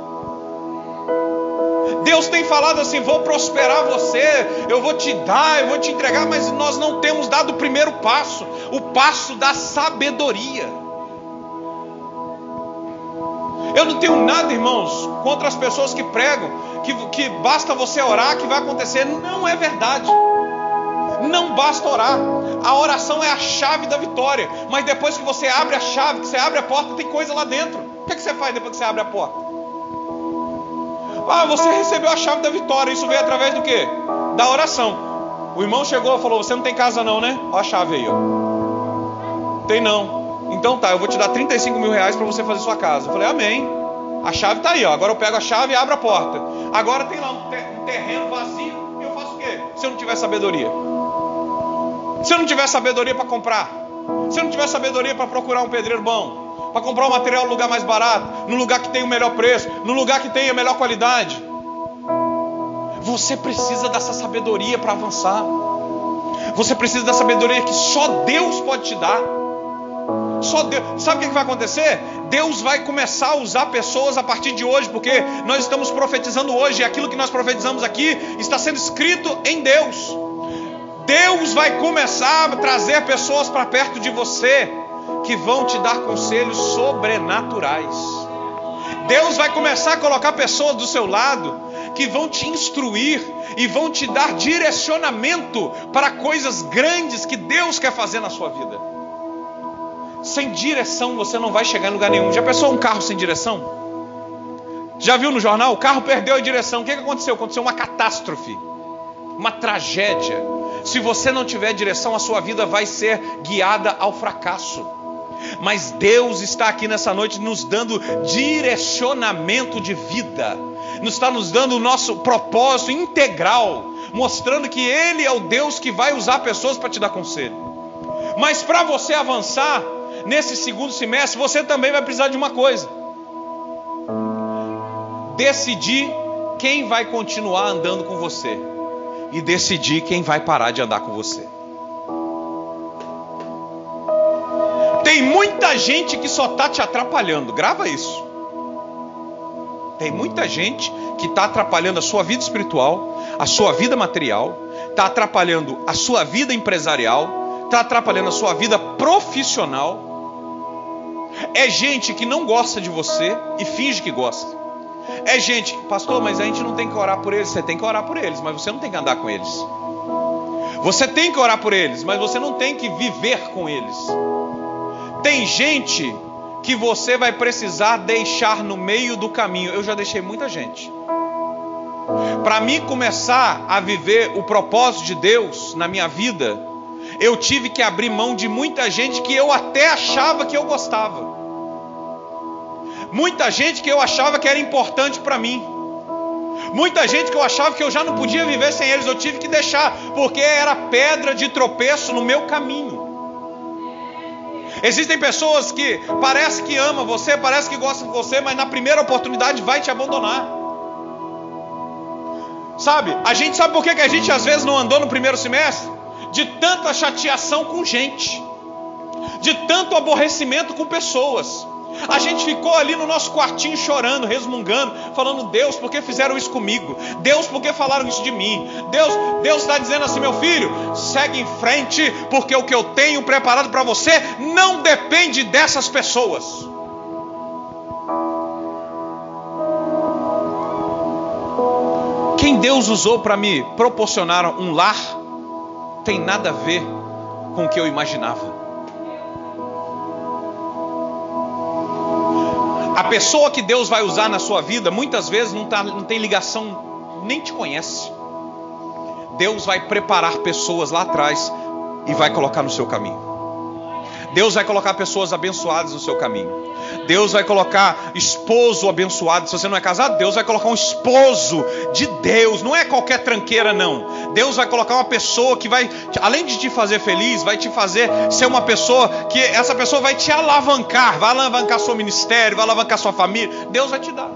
Deus tem falado assim: vou prosperar você, eu vou te dar, eu vou te entregar, mas nós não temos dado o primeiro passo o passo da sabedoria. Eu não tenho nada, irmãos, contra as pessoas que pregam que, que basta você orar que vai acontecer. Não é verdade. Não basta orar. A oração é a chave da vitória. Mas depois que você abre a chave, que você abre a porta, tem coisa lá dentro. O que, é que você faz depois que você abre a porta? Ah, você recebeu a chave da vitória. Isso veio através do quê? Da oração. O irmão chegou e falou: Você não tem casa, não, né? Olha a chave aí, ó. Tem não. Então tá, eu vou te dar 35 mil reais para você fazer sua casa. Eu falei: Amém. A chave tá aí, ó. Agora eu pego a chave e abro a porta. Agora tem lá um terreno vazio. Eu faço o quê? Se eu não tiver sabedoria. Eu não tiver sabedoria para comprar. Se não tiver sabedoria para procurar um pedreiro bom para comprar o material no lugar mais barato, no lugar que tem o melhor preço, no lugar que tem a melhor qualidade. Você precisa dessa sabedoria para avançar. Você precisa da sabedoria que só Deus pode te dar. Só Deus. Sabe o que vai acontecer? Deus vai começar a usar pessoas a partir de hoje, porque nós estamos profetizando hoje, e aquilo que nós profetizamos aqui está sendo escrito em Deus. Deus vai começar a trazer pessoas para perto de você que vão te dar conselhos sobrenaturais. Deus vai começar a colocar pessoas do seu lado que vão te instruir e vão te dar direcionamento para coisas grandes que Deus quer fazer na sua vida. Sem direção você não vai chegar em lugar nenhum. Já pensou um carro sem direção? Já viu no jornal? O carro perdeu a direção. O que aconteceu? Aconteceu uma catástrofe, uma tragédia. Se você não tiver direção, a sua vida vai ser guiada ao fracasso. Mas Deus está aqui nessa noite nos dando direcionamento de vida nos está nos dando o nosso propósito integral, mostrando que Ele é o Deus que vai usar pessoas para te dar conselho. Mas para você avançar nesse segundo semestre, você também vai precisar de uma coisa: decidir quem vai continuar andando com você e decidir quem vai parar de andar com você. Tem muita gente que só está te atrapalhando, grava isso. Tem muita gente que está atrapalhando a sua vida espiritual, a sua vida material, está atrapalhando a sua vida empresarial, está atrapalhando a sua vida profissional. É gente que não gosta de você e finge que gosta. É gente, pastor, mas a gente não tem que orar por eles. Você tem que orar por eles, mas você não tem que andar com eles. Você tem que orar por eles, mas você não tem que viver com eles. Tem gente que você vai precisar deixar no meio do caminho. Eu já deixei muita gente. Para mim começar a viver o propósito de Deus na minha vida, eu tive que abrir mão de muita gente que eu até achava que eu gostava. Muita gente que eu achava que era importante para mim. Muita gente que eu achava que eu já não podia viver sem eles, eu tive que deixar, porque era pedra de tropeço no meu caminho. Existem pessoas que parece que ama você, parece que gosta de você, mas na primeira oportunidade vai te abandonar. Sabe? A gente sabe por que, que a gente às vezes não andou no primeiro semestre? De tanta chateação com gente, de tanto aborrecimento com pessoas. A gente ficou ali no nosso quartinho chorando, resmungando, falando: Deus, por que fizeram isso comigo? Deus, por que falaram isso de mim? Deus, Deus está dizendo assim, meu filho, segue em frente, porque o que eu tenho preparado para você não depende dessas pessoas. Quem Deus usou para me proporcionar um lar tem nada a ver com o que eu imaginava. A pessoa que Deus vai usar na sua vida, muitas vezes não, tá, não tem ligação, nem te conhece. Deus vai preparar pessoas lá atrás e vai colocar no seu caminho. Deus vai colocar pessoas abençoadas no seu caminho. Deus vai colocar esposo abençoado. Se você não é casado, Deus vai colocar um esposo de Deus. Não é qualquer tranqueira, não. Deus vai colocar uma pessoa que vai, além de te fazer feliz, vai te fazer ser uma pessoa que essa pessoa vai te alavancar, vai alavancar seu ministério, vai alavancar sua família. Deus vai te dar.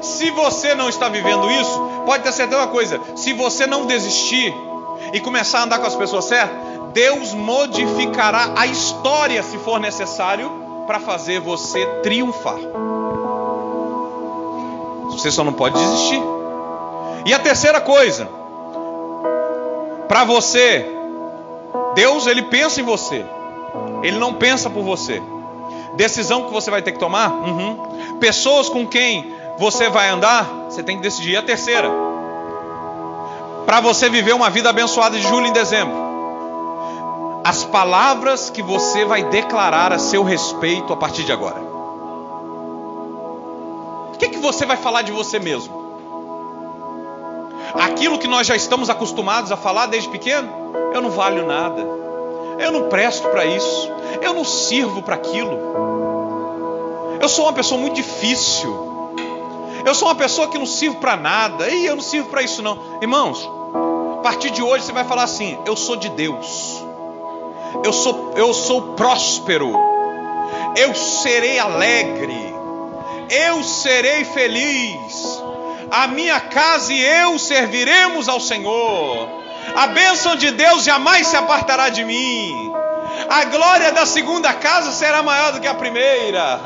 Se você não está vivendo isso, pode ter certeza uma coisa: se você não desistir e começar a andar com as pessoas certas, Deus modificará a história se for necessário para fazer você triunfar. Você só não pode desistir. E a terceira coisa, para você, Deus ele pensa em você. Ele não pensa por você. Decisão que você vai ter que tomar? Uhum. Pessoas com quem você vai andar? Você tem que decidir. E a terceira, para você viver uma vida abençoada de julho em dezembro as palavras que você vai declarar a seu respeito a partir de agora. O que, que você vai falar de você mesmo? Aquilo que nós já estamos acostumados a falar desde pequeno? Eu não valho nada. Eu não presto para isso. Eu não sirvo para aquilo. Eu sou uma pessoa muito difícil. Eu sou uma pessoa que não sirvo para nada. E eu não sirvo para isso não. Irmãos, a partir de hoje você vai falar assim: eu sou de Deus eu sou, eu sou próspero, eu serei alegre, eu serei feliz, a minha casa e eu serviremos ao Senhor, a bênção de Deus jamais se apartará de mim, a glória da segunda casa será maior do que a primeira,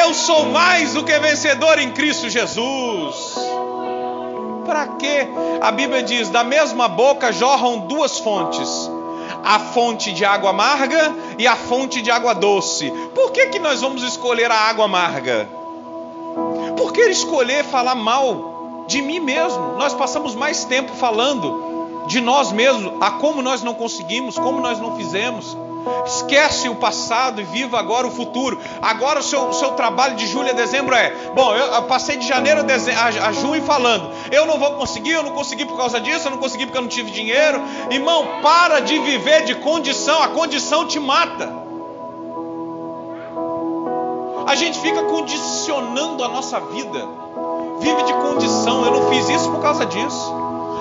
eu sou mais do que vencedor em Cristo Jesus. Para que a Bíblia diz: da mesma boca jorram duas fontes a fonte de água amarga e a fonte de água doce. Por que, que nós vamos escolher a água amarga? Por que escolher falar mal de mim mesmo? Nós passamos mais tempo falando de nós mesmos, a como nós não conseguimos, como nós não fizemos. Esquece o passado e viva agora o futuro. Agora o seu, seu trabalho de julho a dezembro é: bom, eu, eu passei de janeiro a, a, a, junho falando, eu não vou conseguir, eu não consegui por causa disso, eu não consegui porque eu não tive dinheiro. Irmão, para de viver de condição, a condição te mata. A gente fica condicionando a nossa vida, vive de condição. Eu não fiz isso por causa disso.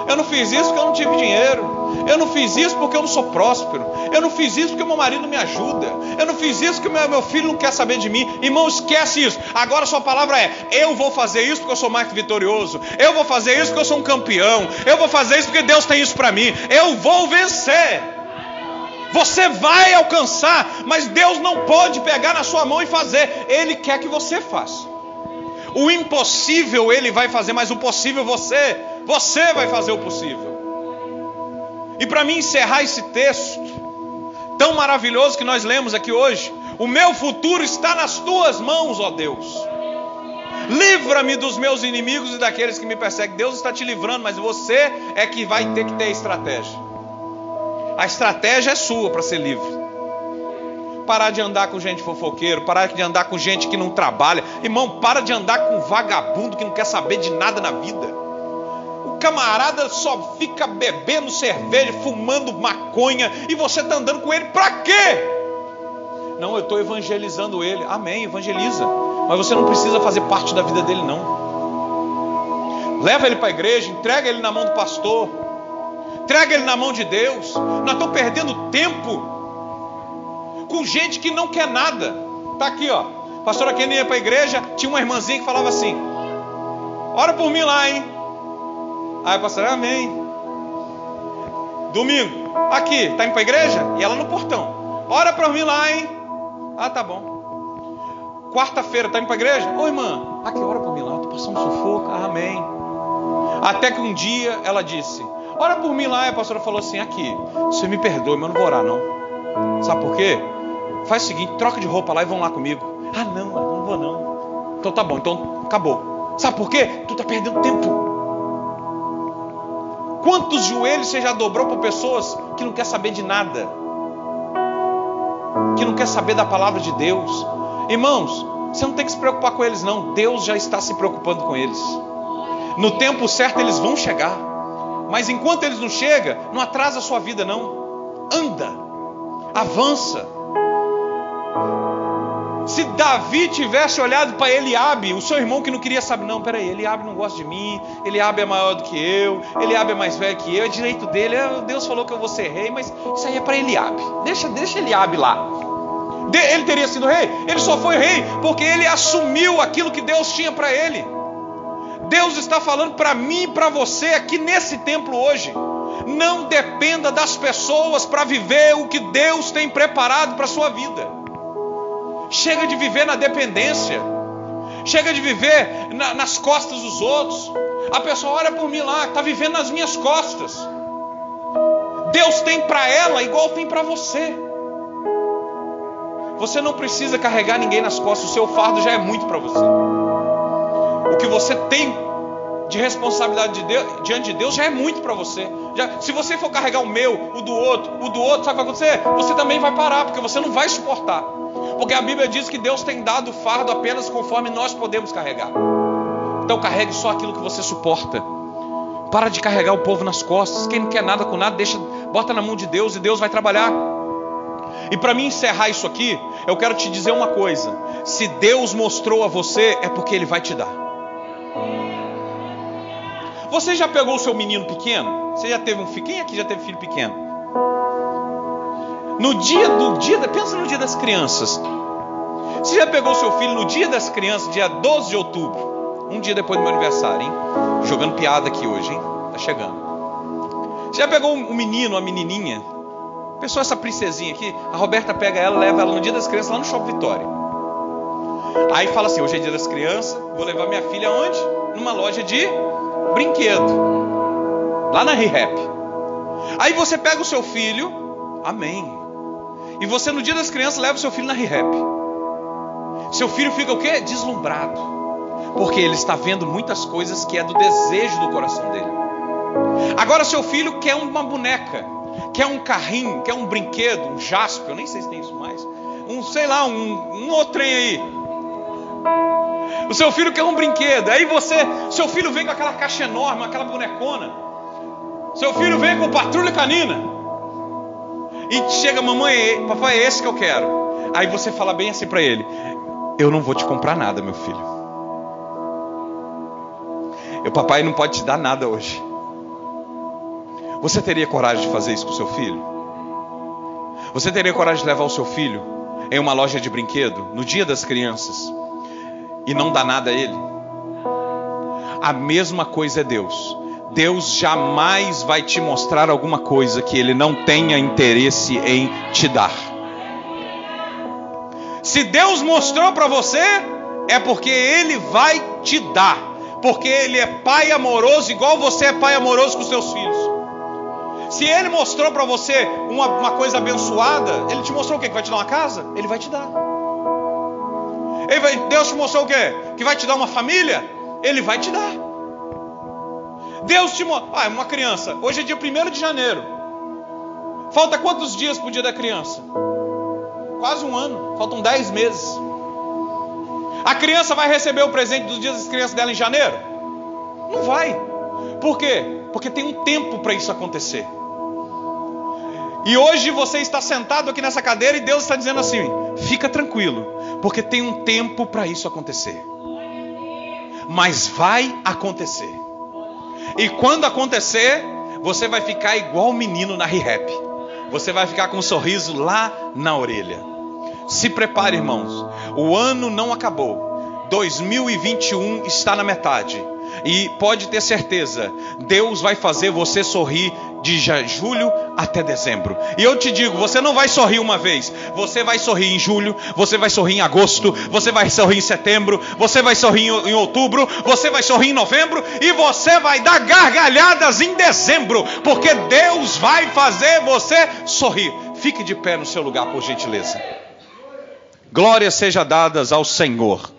Eu não fiz isso porque eu não tive dinheiro. Eu não fiz isso porque eu não sou próspero. Eu não fiz isso porque meu marido me ajuda. Eu não fiz isso porque o meu, filho não quer saber de mim. Irmão, esquece isso. Agora sua palavra é: eu vou fazer isso porque eu sou mais vitorioso. Eu vou fazer isso porque eu sou um campeão. Eu vou fazer isso porque Deus tem isso para mim. Eu vou vencer. Você vai alcançar, mas Deus não pode pegar na sua mão e fazer. Ele quer que você faça. O impossível ele vai fazer, mas o possível você, você vai fazer o possível. E para mim encerrar esse texto tão maravilhoso que nós lemos aqui hoje, o meu futuro está nas tuas mãos, ó Deus. Livra-me dos meus inimigos e daqueles que me perseguem. Deus está te livrando, mas você é que vai ter que ter estratégia. A estratégia é sua para ser livre. Parar de andar com gente fofoqueiro, parar de andar com gente que não trabalha. Irmão, para de andar com vagabundo que não quer saber de nada na vida camarada só fica bebendo cerveja, fumando maconha, e você está andando com ele para quê? Não, eu estou evangelizando ele. Amém, evangeliza. Mas você não precisa fazer parte da vida dele, não. Leva ele para a igreja, entrega ele na mão do pastor, entrega ele na mão de Deus. Nós estamos perdendo tempo com gente que não quer nada. Está aqui, ó. Pastora Kenny ia para a igreja, tinha uma irmãzinha que falava assim: Ora por mim lá, hein? Aí o pastor, amém. Domingo, aqui, tá indo para a igreja? E ela no portão. Ora para mim lá, hein? Ah, tá bom. Quarta-feira, tá indo para a igreja? Ô irmã, aqui, ora para mim lá, tô passando sufoco. Ah, amém. Até que um dia ela disse: Ora por mim lá. E a pastora falou assim: Aqui, você me perdoe, mas eu não vou orar, não. Sabe por quê? Faz o seguinte: troca de roupa lá e vão lá comigo. Ah, não, eu não vou não. Então tá bom, então acabou. Sabe por quê? Tu tá perdendo tempo. Quantos joelhos você já dobrou para pessoas que não quer saber de nada? Que não quer saber da palavra de Deus? Irmãos, você não tem que se preocupar com eles, não. Deus já está se preocupando com eles. No tempo certo eles vão chegar. Mas enquanto eles não chegam, não atrasa a sua vida, não. Anda, avança. Se Davi tivesse olhado para Eliabe, o seu irmão que não queria saber, não, peraí, Eliabe não gosta de mim, Eliabe é maior do que eu, Eliabe é mais velho que eu, é direito dele, é, Deus falou que eu vou ser rei, mas isso aí é para Eliabe. Deixa, deixa Eliabe lá. Ele teria sido rei? Ele só foi rei porque ele assumiu aquilo que Deus tinha para ele. Deus está falando para mim e para você aqui nesse templo hoje. Não dependa das pessoas para viver o que Deus tem preparado para sua vida. Chega de viver na dependência. Chega de viver na, nas costas dos outros. A pessoa olha por mim lá, está vivendo nas minhas costas. Deus tem para ela igual tem para você. Você não precisa carregar ninguém nas costas, o seu fardo já é muito para você. O que você tem de responsabilidade de Deus, diante de Deus já é muito para você. Já, se você for carregar o meu, o do outro, o do outro, sabe o que vai acontecer? Você também vai parar, porque você não vai suportar. Porque a Bíblia diz que Deus tem dado o fardo apenas conforme nós podemos carregar. Então carregue só aquilo que você suporta. Para de carregar o povo nas costas. Quem não quer nada com nada, deixa, bota na mão de Deus e Deus vai trabalhar. E para mim encerrar isso aqui, eu quero te dizer uma coisa: se Deus mostrou a você, é porque Ele vai te dar. Você já pegou o seu menino pequeno? Você já teve um filho? Quem aqui já teve filho pequeno? No dia do dia, pensa no dia das crianças. Você já pegou seu filho no dia das crianças, dia 12 de outubro, um dia depois do meu aniversário, hein? Jogando piada aqui hoje, hein? Tá chegando. Você já pegou um menino, uma menininha? Pensou essa princesinha aqui? A Roberta pega ela, leva ela no dia das crianças lá no Shopping Vitória. Aí fala assim: hoje é dia das crianças, vou levar minha filha aonde? Numa loja de brinquedo. Lá na ReHap. Aí você pega o seu filho, amém. E você no dia das crianças leva o seu filho na ReHap. Seu filho fica o quê? Deslumbrado. Porque ele está vendo muitas coisas que é do desejo do coração dele. Agora seu filho quer uma boneca, quer um carrinho, quer um brinquedo, um jaspe, eu nem sei se tem isso mais. Um, sei lá, um, um outro trem aí. O seu filho quer um brinquedo. Aí você, seu filho vem com aquela caixa enorme, aquela bonecona. Seu filho vem com patrulha canina. E chega, mamãe, papai, é esse que eu quero. Aí você fala bem assim para ele: Eu não vou te comprar nada, meu filho. O papai não pode te dar nada hoje. Você teria coragem de fazer isso com seu filho? Você teria coragem de levar o seu filho em uma loja de brinquedo no dia das crianças e não dar nada a ele? A mesma coisa é Deus. Deus jamais vai te mostrar alguma coisa que Ele não tenha interesse em te dar. Se Deus mostrou para você, é porque Ele vai te dar, porque Ele é Pai amoroso, igual você é Pai amoroso com seus filhos. Se Ele mostrou para você uma, uma, coisa abençoada, Ele te mostrou o quê? Que vai te dar uma casa? Ele vai te dar. Vai, Deus te mostrou o quê? Que vai te dar uma família? Ele vai te dar. Deus te mostrou. Ah, uma criança. Hoje é dia 1 de janeiro. Falta quantos dias para o dia da criança? Quase um ano. Faltam 10 meses. A criança vai receber o presente dos dias das crianças dela em janeiro? Não vai. Por quê? Porque tem um tempo para isso acontecer. E hoje você está sentado aqui nessa cadeira e Deus está dizendo assim: fica tranquilo, porque tem um tempo para isso acontecer. Mas vai acontecer. E quando acontecer, você vai ficar igual o menino na ReHap. Você vai ficar com um sorriso lá na orelha. Se prepare, irmãos. O ano não acabou. 2021 está na metade. E pode ter certeza, Deus vai fazer você sorrir de julho até dezembro. E eu te digo, você não vai sorrir uma vez. Você vai sorrir em julho, você vai sorrir em agosto, você vai sorrir em setembro, você vai sorrir em outubro, você vai sorrir em novembro e você vai dar gargalhadas em dezembro, porque Deus vai fazer você sorrir. Fique de pé no seu lugar, por gentileza. Glórias sejam dadas ao Senhor.